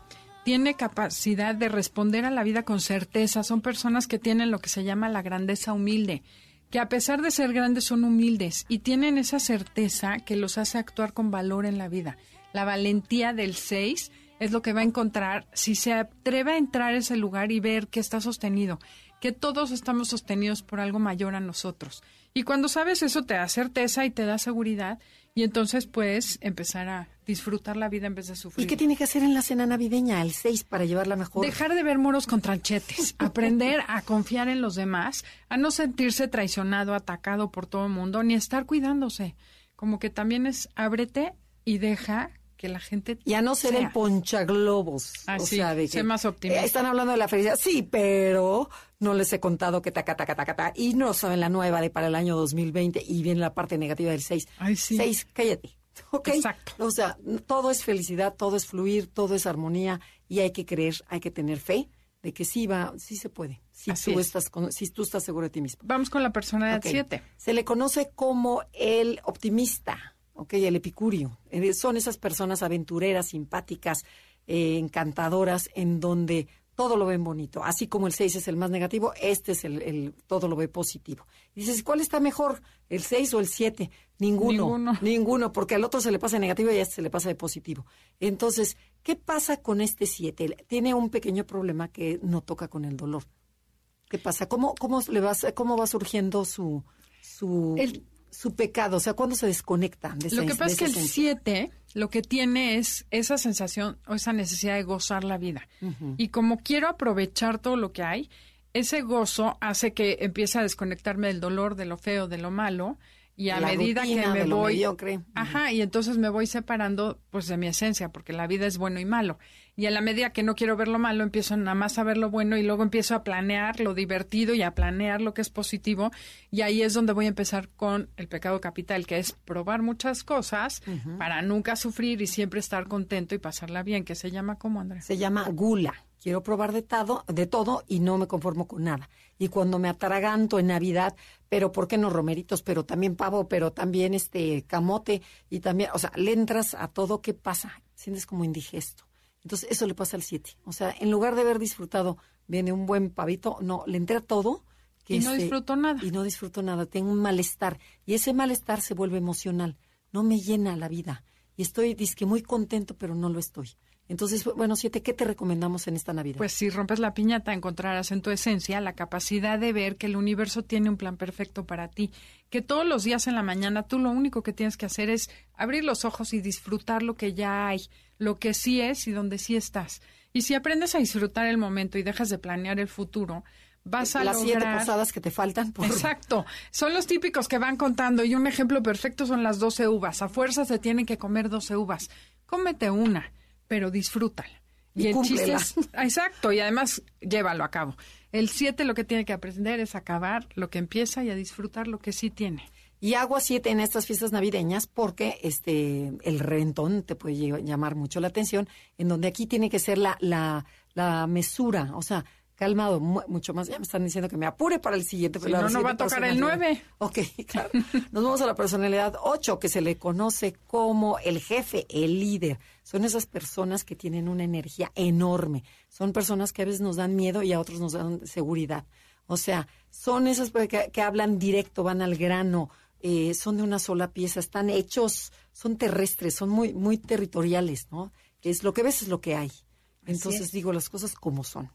Tiene capacidad de responder a la vida con certeza. Son personas que tienen lo que se llama la grandeza humilde, que a pesar de ser grandes son humildes y tienen esa certeza que los hace actuar con valor en la vida. La valentía del 6 es lo que va a encontrar si se atreve a entrar a ese lugar y ver que está sostenido, que todos estamos sostenidos por algo mayor a nosotros. Y cuando sabes eso te da certeza y te da seguridad y entonces puedes empezar a disfrutar la vida en vez de ¿Y sufrir. qué tiene que hacer en la cena navideña, el 6, para llevarla mejor? Dejar de ver moros con tranchetes, aprender a confiar en los demás, a no sentirse traicionado, atacado por todo el mundo, ni estar cuidándose. Como que también es ábrete y deja que la gente Y a no ser sea. el ponchaglobos. Ah, o sí, sea, de que, más optimista. eh, están hablando de la felicidad. Sí, pero no les he contado que taca, taca, taca, taca. Y no saben la nueva de para el año 2020 y viene la parte negativa del 6. Ay, sí. 6, cállate. ¿Ok? Exacto. O sea, todo es felicidad, todo es fluir, todo es armonía y hay que creer, hay que tener fe de que sí va, sí se puede. Si Así tú es. estás con- si tú estás seguro de ti mismo. Vamos con la personalidad Ok. 7. Se le conoce como el optimista, ¿ok? El epicurio. Eh, Son esas personas aventureras, simpáticas, eh, encantadoras, en donde todo lo ven bonito. Así como el 6 es el más negativo, este es el, el- todo lo ve positivo. Y dices, ¿cuál está mejor? ¿El 6 o el 7? Ninguno. Ninguno. Ninguno, porque al otro se le pasa de negativo y a este se le pasa de positivo. Entonces, ¿qué pasa con este 7? Tiene un pequeño problema que no toca con el dolor. ¿Qué pasa? ¿Cómo, cómo, le va, cómo va surgiendo su, su, El- su pecado? O sea, ¿cuándo se desconecta de Lo que pasa es que el esa esencia? 7 lo que tiene es esa sensación o esa necesidad de gozar la vida. Y como quiero aprovechar todo lo que hay, ese gozo hace que empiece a desconectarme del dolor, de lo feo, de lo malo. Y a la medida que me voy. mediocre. Ajá, y entonces me voy separando pues de mi esencia, porque la vida es bueno y malo. Y a la medida que no quiero ver lo malo, empiezo nada más a ver lo bueno y luego empiezo a planear lo divertido y a planear lo que es positivo. Y ahí es donde voy a empezar con el pecado capital, que es probar muchas cosas para nunca sufrir y siempre estar contento y pasarla bien, que se llama como Andrés. Se llama gula. Quiero probar de todo, de todo y no me conformo con nada. Y cuando me atraganto en Navidad, pero ¿por qué no romeritos? Pero también pavo, pero también este camote y también, o sea, le entras a todo, ¿qué pasa? Sientes como indigesto. Entonces, eso le pasa al 7. O sea, en lugar de haber disfrutado, viene un buen pavito, no, le entré a todo. que Y no este, disfruto nada. Y no disfruto nada, tengo un malestar. Y ese malestar se vuelve emocional, no me llena la vida. Y estoy, que muy contento, pero no lo estoy. Entonces, bueno, siete, ¿qué te recomendamos en esta Navidad? Pues si rompes la piñata encontrarás en tu esencia la capacidad de ver que el universo tiene un plan perfecto para ti, que todos los días en la mañana tú lo único que tienes que hacer es abrir los ojos y disfrutar lo que ya hay, lo que sí es y donde sí estás. Y si aprendes a disfrutar el momento y dejas de planear el futuro, vas a las siete posadas que te faltan. Por... Exacto. Son los típicos que van contando y un ejemplo perfecto son las 12 uvas. A fuerza se tienen que comer 12 uvas. Cómete una, pero disfrútala. Y el chiste cúmplela. es, exacto, y además llévalo a cabo. El 7 lo que tiene que aprender es acabar lo que empieza y a disfrutar lo que sí tiene. Y agua siete en estas fiestas navideñas porque este el reventón te puede llamar mucho la atención, en donde aquí tiene que ser la, la, la mesura, o sea, calmado, mu- mucho más. Ya me están diciendo que me apure para el siguiente. Si pero no, no va a tocar el personalidad. 9. Ok, claro. Nos vamos a la personalidad 8, que se le conoce como el jefe, el líder. Son esas personas que tienen una energía enorme. Son personas que a veces nos dan miedo y a otros nos dan seguridad. O sea, son esas que, que hablan directo, van al grano, eh, son de una sola pieza, están hechos, son terrestres, son muy, muy territoriales, ¿no? Es lo que ves es lo que hay. Entonces digo las cosas como son.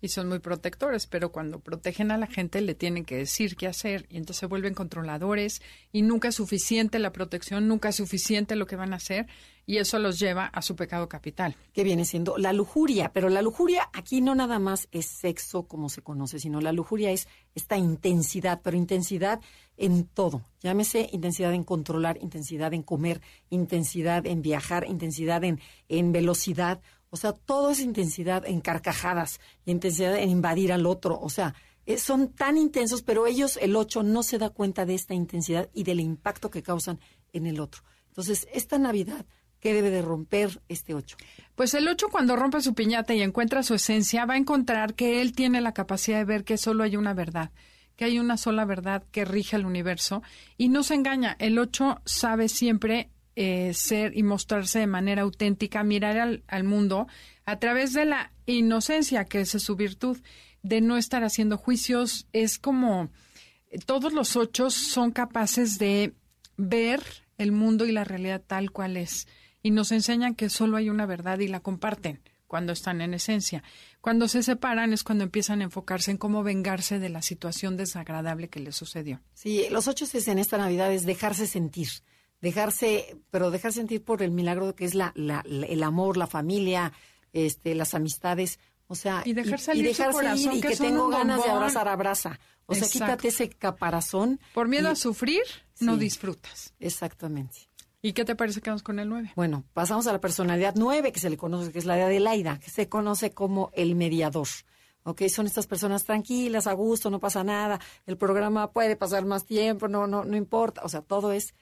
Y son muy protectores, pero cuando protegen a la gente le tienen que decir qué hacer y entonces se vuelven controladores y nunca es suficiente la protección, nunca es suficiente lo que van a hacer y eso los lleva a su pecado capital. que viene siendo la lujuria. Pero la lujuria aquí no nada más es sexo como se conoce, sino la lujuria es esta intensidad, pero intensidad en todo. Llámese intensidad en controlar, intensidad en comer, intensidad en viajar, intensidad en, en velocidad. O sea, todo es intensidad en carcajadas, intensidad en invadir al otro. O sea, eh, son tan intensos, pero ellos, el 8, no se da cuenta de esta intensidad y del impacto que causan en el otro. Entonces, esta Navidad, ¿qué debe de romper este 8? Pues el 8 cuando rompe su piñata y encuentra su esencia va a encontrar que él tiene la capacidad de ver que solo hay una verdad, que hay una sola verdad que rige el universo y no se engaña. El 8 sabe siempre eh, ser y mostrarse de manera auténtica, mirar al, mundo a través de la inocencia, que es su virtud, de no estar haciendo juicios. Es como todos los ocho son capaces de ver el mundo y la realidad tal cual es y nos enseñan que solo hay una verdad y la comparten cuando están en esencia. Cuando se separan es cuando empiezan a enfocarse en cómo vengarse de la situación desagradable que les sucedió. Sí, los ocho es en esta Navidad es dejarse sentir, dejarse, pero dejar sentir por el milagro que es la, la- la- el amor, la familia, este, las amistades, o sea, Y dejar salir corazón, ir y que tengo ganas de abrazar, abraza. O sea, quítate ese caparazón. Por miedo y- a sufrir, no disfrutas. Exactamente. ¿Y qué te parece que vamos con el 9? Bueno, pasamos a la personalidad nueve, que se le conoce, que es la de Adelaida, que se conoce como el mediador. ¿Ok? Son estas personas tranquilas, a gusto, no pasa nada, el programa puede pasar más tiempo, no, no, no importa, o sea, todo es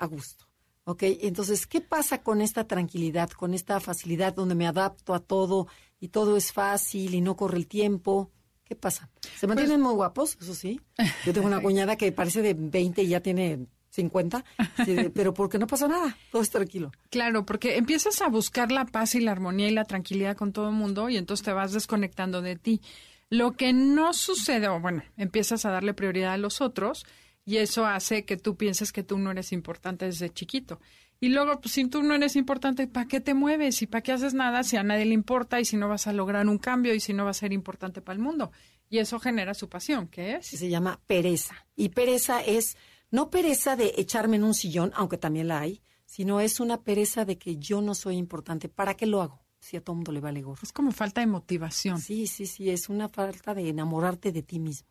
a gusto. ¿Ok? Entonces, ¿qué pasa con esta tranquilidad, con esta facilidad donde me adapto a todo y todo es fácil y no corre el tiempo? ¿Qué pasa? Se mantienen muy guapos, eso sí. Yo tengo una cuñada que parece de 20 y ya tiene 50, sí, de- pero porque no pasa nada, todo es tranquilo. Claro, porque empiezas a buscar la paz y la armonía y la tranquilidad con todo el mundo y entonces te vas desconectando de ti. Lo que no sucede, o bueno, empiezas a darle prioridad a los otros y eso hace que tú pienses que tú no eres importante desde chiquito. Y luego, pues, si tú no eres importante, ¿para qué te mueves? ¿Y para qué haces nada si a nadie le importa y si no vas a lograr un cambio y si no va a ser importante para el mundo? Y eso genera su pasión, ¿qué que es? se llama pereza. Y pereza es no pereza de echarme en un sillón, aunque también la hay, sino es una pereza de que yo no soy importante. ¿Para qué lo hago? Si a todo mundo le vale gorro. Es como falta de motivación. Sí, sí, sí, es una falta de enamorarte de ti mismo.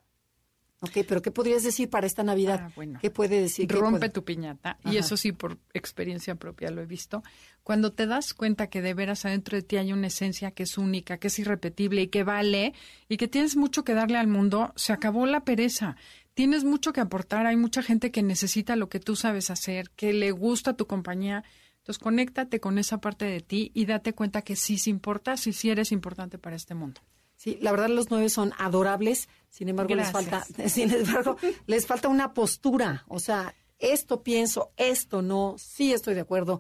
Ok, pero ¿qué podrías decir para esta Navidad? Ah, bueno. ¿Qué puede decir? ¿Qué Rompe puede? tu piñata. Ajá. Y eso sí, por experiencia propia lo he visto. Cuando te das cuenta que de veras adentro de ti hay una esencia que es única, que es irrepetible y que vale y que tienes mucho que darle al mundo, se acabó la pereza. Tienes mucho que aportar. Hay mucha gente que necesita lo que tú sabes hacer, que le gusta tu compañía. Entonces, conéctate con esa parte de ti y date cuenta que sí se importa, sí, sí eres importante para este mundo. Sí, la verdad los nueve son adorables, sin embargo les falta, sin embargo, les falta una postura, o sea, esto pienso, esto no, sí estoy de acuerdo,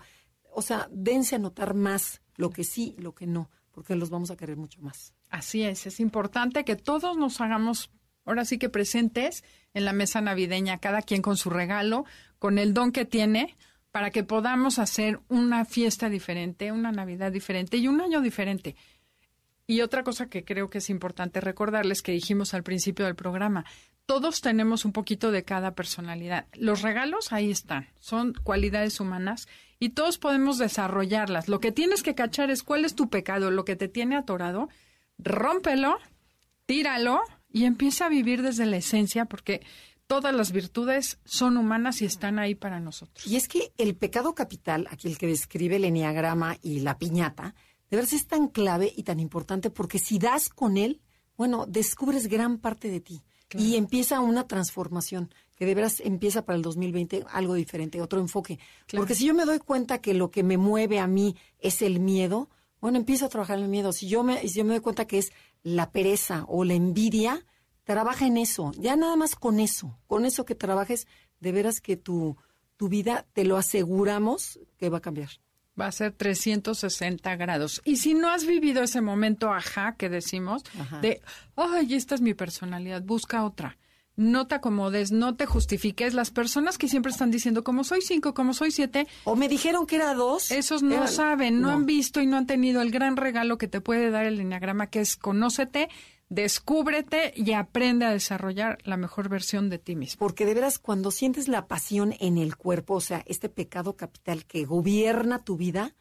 o sea, dense a notar más lo que sí, lo que no, porque los vamos a querer mucho más. Así es, es importante que todos nos hagamos, ahora sí que presentes en la mesa navideña, cada quien con su regalo, con el don que tiene, para que podamos hacer una fiesta diferente, una Navidad diferente y un año diferente. Y otra cosa que creo que es importante recordarles que dijimos al principio del programa, todos tenemos un poquito de cada personalidad. Los regalos ahí están, son cualidades humanas y todos podemos desarrollarlas. Lo que tienes que cachar es cuál es tu pecado, lo que te tiene atorado, rómpelo, tíralo y empieza a vivir desde la esencia porque todas las virtudes son humanas y están ahí para nosotros. Y es que el pecado capital, aquí el que describe el enneagrama y la piñata, de verdad es tan clave y tan importante porque si das con él, bueno, descubres gran parte de ti y empieza una transformación que de veras empieza para el 2020 algo diferente, otro enfoque. Porque si yo me doy cuenta que lo que me mueve a mí es el miedo, bueno, empiezo a trabajar en el miedo. Si yo me, si yo me doy cuenta que es la pereza o la envidia, trabaja en eso. Ya nada más con eso, con eso que trabajes, de veras que tu, tu vida te lo aseguramos que va a cambiar. Va a ser 360 grados. Y si no has vivido ese momento ajá que decimos, Ajá. de, ay, esta es mi personalidad, busca otra. No te acomodes, no te justifiques. Las personas que siempre están diciendo, como soy cinco, como soy siete, O me dijeron que era dos. esos no saben, no, no. han visto y no han tenido el gran regalo que te puede dar el enneagrama, que es conócete, descúbrete y aprende a desarrollar la mejor versión de ti mismo. Porque de veras, cuando sientes la pasión en el cuerpo, o sea, este pecado capital que gobierna tu vida,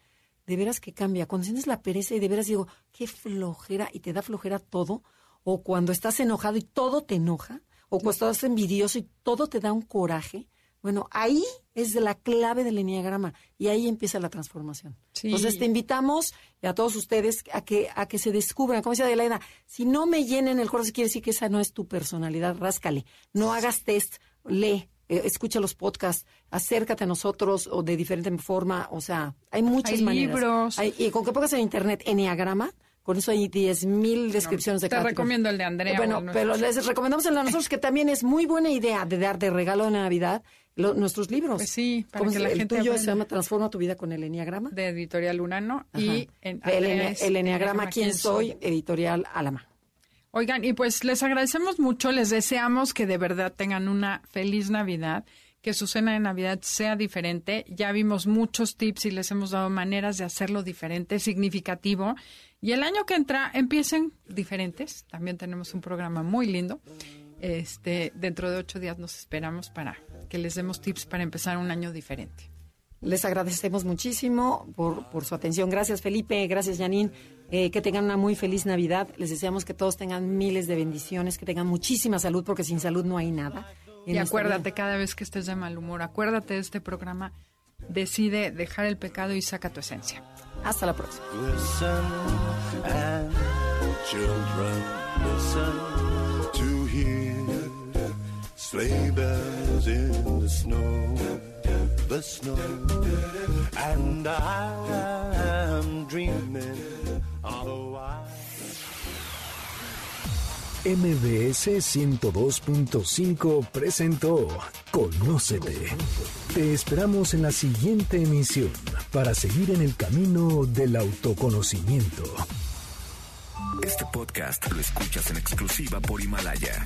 de veras que cambia. Cuando sientes la pereza y de veras digo, qué flojera, y te da flojera todo, o cuando estás enojado y todo te enoja, o cuando estás envidioso y todo te da un coraje, bueno, ahí es la clave del enneagrama y ahí empieza la transformación. Sí. Entonces te invitamos y a todos ustedes a que a que se descubran, como decía Adelaida, si no me llenen el corazón, quiere decir que esa no es tu personalidad, ráscale. No hagas test, lee, eh, escucha los podcasts, acércate a nosotros o de diferente forma, o sea, hay muchas Hay maneras. libros. Hay- y con que pongas en internet enneagrama, con eso hay 10 mil descripciones de te cada tipo. recomiendo el de Andrea Bueno, pero les recomendamos el de nosotros que también es muy buena idea de dar de regalo de Navidad lo- nuestros libros. Pues sí, para ¿Cómo que se- la el gente tuyo se llama Transforma tu vida con el enneagrama. de Editorial Unano Ajá. y en el, ene- es el enneagrama quién soy, editorial Alama. Oigan, y pues les agradecemos mucho, les deseamos que de verdad tengan una feliz Navidad, que su cena de Navidad sea diferente. Ya vimos muchos tips y les hemos dado maneras de hacerlo diferente, significativo. Y el año que entra empiecen diferentes. También tenemos un programa muy lindo. Este, dentro de ocho días nos esperamos para que les demos tips para empezar un año diferente. Les agradecemos muchísimo por, por su atención. Gracias, Felipe. Gracias, Janine. Eh, que tengan una muy feliz Navidad. Les deseamos que todos tengan miles de bendiciones, que tengan muchísima salud, porque sin salud no hay nada. Y acuérdate cada vez que estés de mal humor, acuérdate de este programa. Decide dejar el pecado y saca tu esencia. Hasta la próxima. Sleigh bells in the snow, the snow, and I am dreaming of a white. MBS 102.5 presentó Conócete. Te esperamos en la siguiente emisión para seguir en el camino del autoconocimiento. Este podcast lo escuchas en exclusiva por Himalaya.